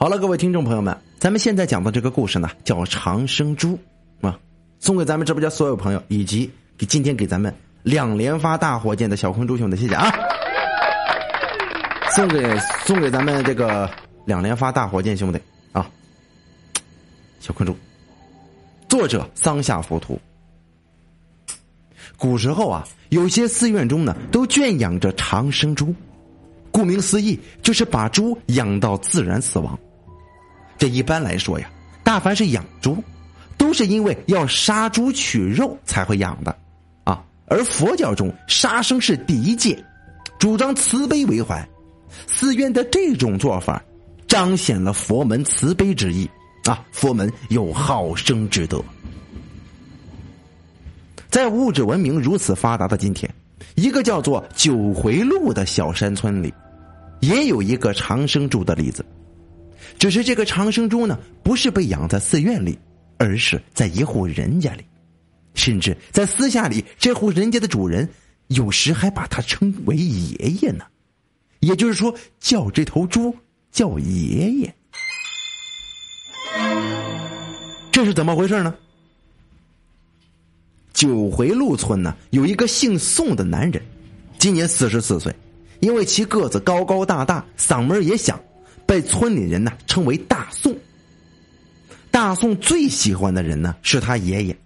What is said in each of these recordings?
好了，各位听众朋友们，咱们现在讲的这个故事呢，叫长生猪啊，送给咱们直播间所有朋友，以及给今天给咱们两连发大火箭的小坤猪兄弟，谢谢啊！送给送给咱们这个两连发大火箭兄弟啊，小坤猪，作者桑下浮屠。古时候啊，有些寺院中呢，都圈养着长生猪。顾名思义，就是把猪养到自然死亡。这一般来说呀，大凡是养猪，都是因为要杀猪取肉才会养的，啊。而佛教中杀生是第一戒，主张慈悲为怀。寺院的这种做法，彰显了佛门慈悲之意啊。佛门有好生之德。在物质文明如此发达的今天，一个叫做九回路的小山村里，也有一个长生猪的例子。只是这个长生猪呢，不是被养在寺院里，而是在一户人家里，甚至在私下里，这户人家的主人有时还把它称为爷爷呢。也就是说，叫这头猪叫爷爷。这是怎么回事呢？九回路村呢，有一个姓宋的男人，今年四十四岁，因为其个子高高大大，嗓门也响，被村里人呢称为大宋。大宋最喜欢的人呢是他爷爷，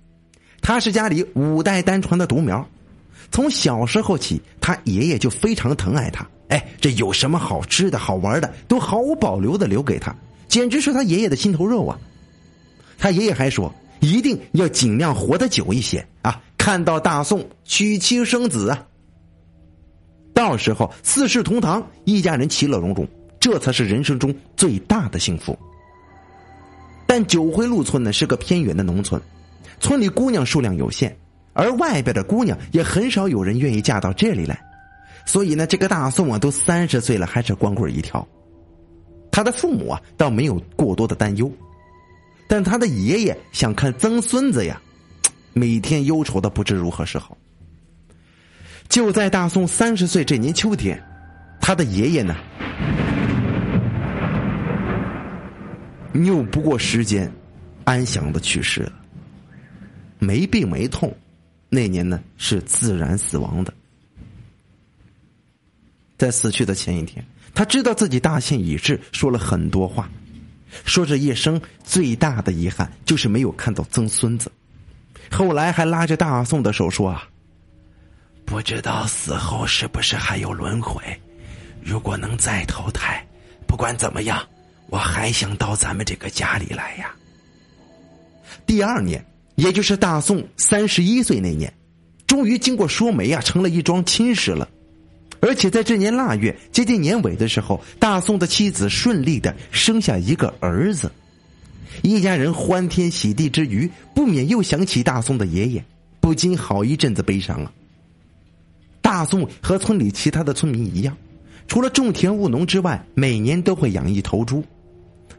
他是家里五代单传的独苗，从小时候起，他爷爷就非常疼爱他。哎，这有什么好吃的好玩的，都毫无保留的留给他，简直是他爷爷的心头肉啊！他爷爷还说。一定要尽量活得久一些啊！看到大宋娶妻生子啊，到时候四世同堂，一家人其乐融融，这才是人生中最大的幸福。但九回路村呢是个偏远的农村，村里姑娘数量有限，而外边的姑娘也很少有人愿意嫁到这里来，所以呢，这个大宋啊都三十岁了还是光棍一条。他的父母啊倒没有过多的担忧。但他的爷爷想看曾孙子呀，每天忧愁的不知如何是好。就在大宋三十岁这年秋天，他的爷爷呢，拗不过时间，安详的去世了。没病没痛，那年呢是自然死亡的。在死去的前一天，他知道自己大限已至，说了很多话。说这一生最大的遗憾就是没有看到曾孙子，后来还拉着大宋的手说啊，不知道死后是不是还有轮回，如果能再投胎，不管怎么样，我还想到咱们这个家里来呀。第二年，也就是大宋三十一岁那年，终于经过说媒啊，成了一桩亲事了。而且在这年腊月接近年尾的时候，大宋的妻子顺利的生下一个儿子，一家人欢天喜地之余，不免又想起大宋的爷爷，不禁好一阵子悲伤啊。大宋和村里其他的村民一样，除了种田务农之外，每年都会养一头猪，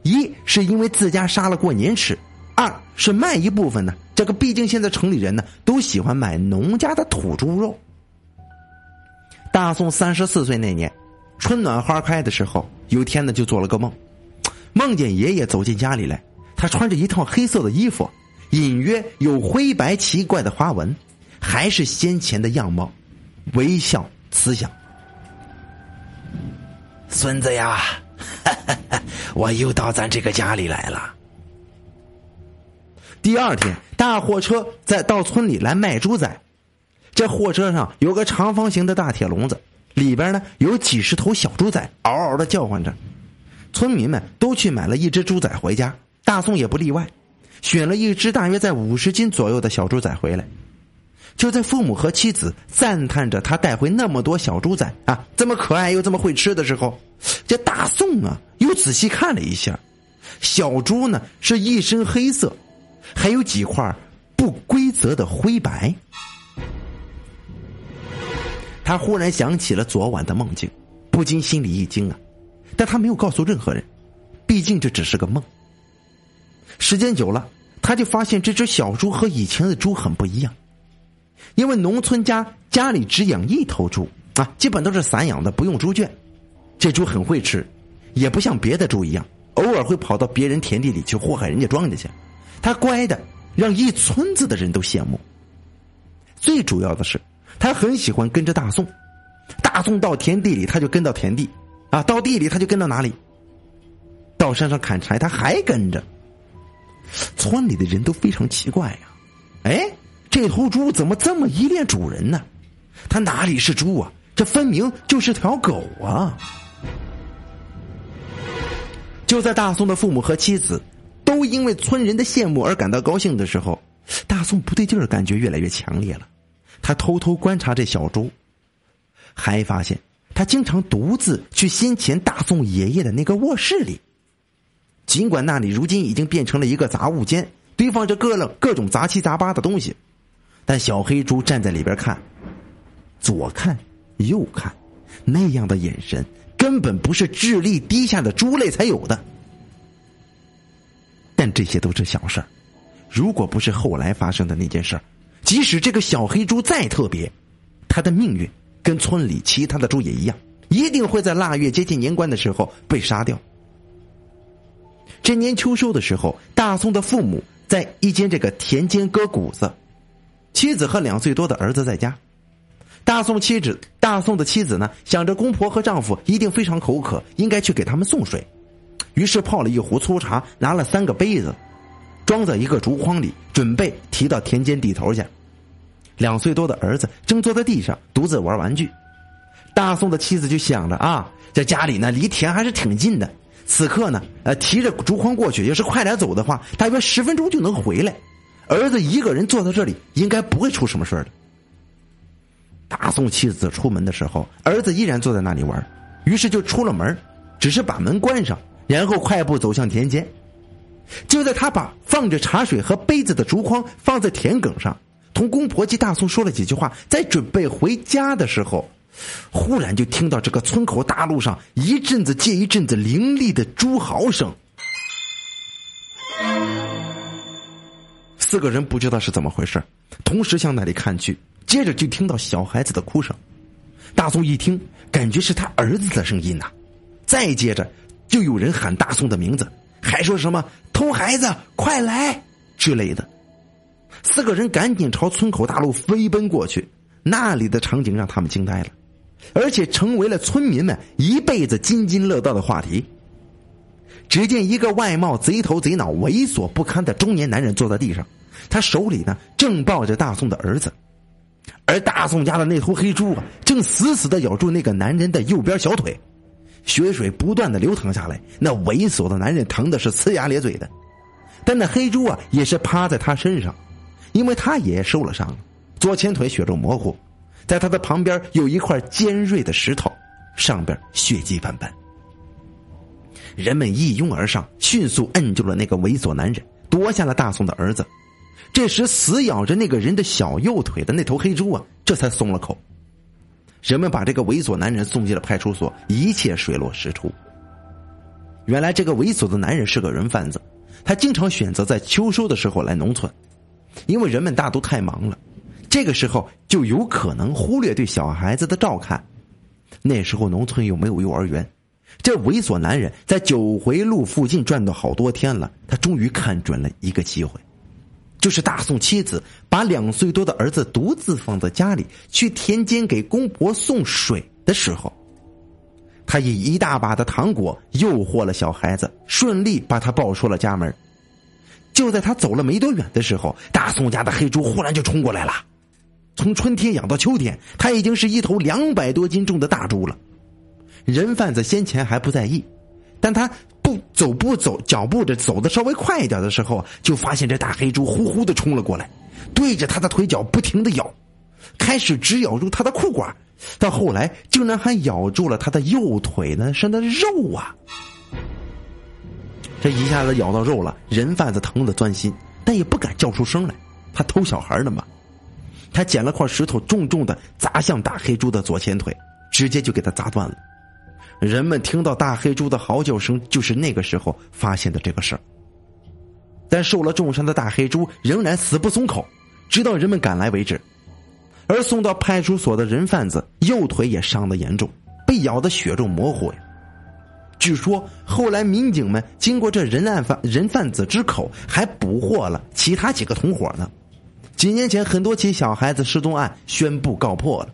一是因为自家杀了过年吃，二是卖一部分呢。这个毕竟现在城里人呢都喜欢买农家的土猪肉。大宋三十四岁那年，春暖花开的时候，有天呢就做了个梦，梦见爷爷走进家里来，他穿着一套黑色的衣服，隐约有灰白奇怪的花纹，还是先前的样貌，微笑慈祥。孙子呀，哈哈哈我又到咱这个家里来了。第二天，大货车在到村里来卖猪仔。这货车上有个长方形的大铁笼子，里边呢有几十头小猪仔，嗷嗷的叫唤着。村民们都去买了一只猪仔回家，大宋也不例外，选了一只大约在五十斤左右的小猪仔回来。就在父母和妻子赞叹着他带回那么多小猪仔啊，这么可爱又这么会吃的时候，这大宋啊又仔细看了一下，小猪呢是一身黑色，还有几块不规则的灰白。他忽然想起了昨晚的梦境，不禁心里一惊啊！但他没有告诉任何人，毕竟这只是个梦。时间久了，他就发现这只小猪和以前的猪很不一样，因为农村家家里只养一头猪啊，基本都是散养的，不用猪圈。这猪很会吃，也不像别的猪一样偶尔会跑到别人田地里去祸害人家庄稼去。它乖的让一村子的人都羡慕。最主要的是，他很喜欢跟着大宋。大宋到田地里，他就跟到田地；啊，到地里他就跟到哪里。到山上砍柴，他还跟着。村里的人都非常奇怪呀，哎，这头猪怎么这么依恋主人呢？它哪里是猪啊？这分明就是条狗啊！就在大宋的父母和妻子都因为村人的羡慕而感到高兴的时候，大宋不对劲儿，感觉越来越强烈了。他偷偷观察这小猪，还发现他经常独自去先前大宋爷爷的那个卧室里。尽管那里如今已经变成了一个杂物间，堆放着各了各种杂七杂八的东西，但小黑猪站在里边看，左看又看，那样的眼神根本不是智力低下的猪类才有的。但这些都是小事儿，如果不是后来发生的那件事儿。即使这个小黑猪再特别，它的命运跟村里其他的猪也一样，一定会在腊月接近年关的时候被杀掉。这年秋收的时候，大宋的父母在一间这个田间割谷子，妻子和两岁多的儿子在家。大宋妻子，大宋的妻子呢，想着公婆和丈夫一定非常口渴，应该去给他们送水，于是泡了一壶粗茶，拿了三个杯子。装在一个竹筐里，准备提到田间地头去。两岁多的儿子正坐在地上独自玩玩具，大宋的妻子就想着啊，在家里呢离田还是挺近的。此刻呢，呃，提着竹筐过去，要是快点走的话，大约十分钟就能回来。儿子一个人坐在这里，应该不会出什么事的。大宋妻子出门的时候，儿子依然坐在那里玩，于是就出了门，只是把门关上，然后快步走向田间。就在他把放着茶水和杯子的竹筐放在田埂上，同公婆及大宋说了几句话，在准备回家的时候，忽然就听到这个村口大路上一阵子接一阵子凌厉的猪嚎声。四个人不知道是怎么回事，同时向那里看去，接着就听到小孩子的哭声。大宋一听，感觉是他儿子的声音呐，再接着就有人喊大宋的名字。还说什么“偷孩子，快来”之类的，四个人赶紧朝村口大路飞奔过去。那里的场景让他们惊呆了，而且成为了村民们一辈子津津乐道的话题。只见一个外貌贼头贼脑、猥琐不堪的中年男人坐在地上，他手里呢正抱着大宋的儿子，而大宋家的那头黑猪啊，正死死的咬住那个男人的右边小腿。血水不断的流淌下来，那猥琐的男人疼的是呲牙咧嘴的，但那黑猪啊也是趴在他身上，因为他也受了伤，左前腿血肉模糊，在他的旁边有一块尖锐的石头，上边血迹斑斑。人们一拥而上，迅速摁住了那个猥琐男人，夺下了大宋的儿子。这时，死咬着那个人的小右腿的那头黑猪啊，这才松了口。人们把这个猥琐男人送进了派出所，一切水落石出。原来这个猥琐的男人是个人贩子，他经常选择在秋收的时候来农村，因为人们大都太忙了，这个时候就有可能忽略对小孩子的照看。那时候农村又没有幼儿园，这猥琐男人在九回路附近转了好多天了，他终于看准了一个机会。就是大宋妻子把两岁多的儿子独自放在家里，去田间给公婆送水的时候，他以一大把的糖果诱惑了小孩子，顺利把他抱出了家门。就在他走了没多远的时候，大宋家的黑猪忽然就冲过来了。从春天养到秋天，他已经是一头两百多斤重的大猪了。人贩子先前还不在意，但他。走步走，脚步着走的稍微快一点的时候，就发现这大黑猪呼呼的冲了过来，对着他的腿脚不停的咬，开始只咬住他的裤管，到后来竟然还咬住了他的右腿呢，是那肉啊！这一下子咬到肉了，人贩子疼的钻心，但也不敢叫出声来，他偷小孩呢嘛。他捡了块石头，重重的砸向大黑猪的左前腿，直接就给他砸断了。人们听到大黑猪的嚎叫声，就是那个时候发现的这个事儿。但受了重伤的大黑猪仍然死不松口，直到人们赶来为止。而送到派出所的人贩子右腿也伤得严重，被咬得血肉模糊呀。据说后来民警们经过这人案犯人贩子之口，还捕获了其他几个同伙呢。几年前很多起小孩子失踪案宣布告破了。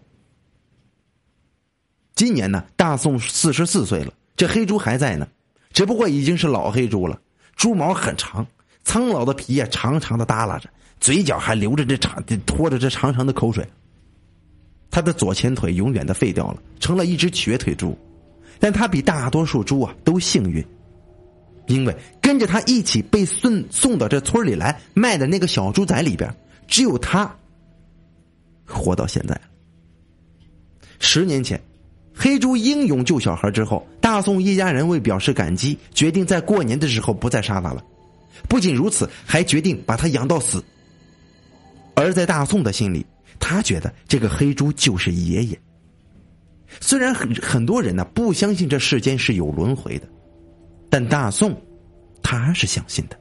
今年呢，大宋四十四岁了，这黑猪还在呢，只不过已经是老黑猪了，猪毛很长，苍老的皮呀长长的耷拉着，嘴角还流着这长拖着这长长的口水。他的左前腿永远的废掉了，成了一只瘸腿猪。但他比大多数猪啊都幸运，因为跟着他一起被送送到这村里来卖的那个小猪仔里边，只有他活到现在十年前，黑猪英勇救小孩之后，大宋一家人为表示感激，决定在过年的时候不再杀他了。不仅如此，还决定把他养到死。而在大宋的心里，他觉得这个黑猪就是爷爷。虽然很很多人呢不相信这世间是有轮回的，但大宋他是相信的。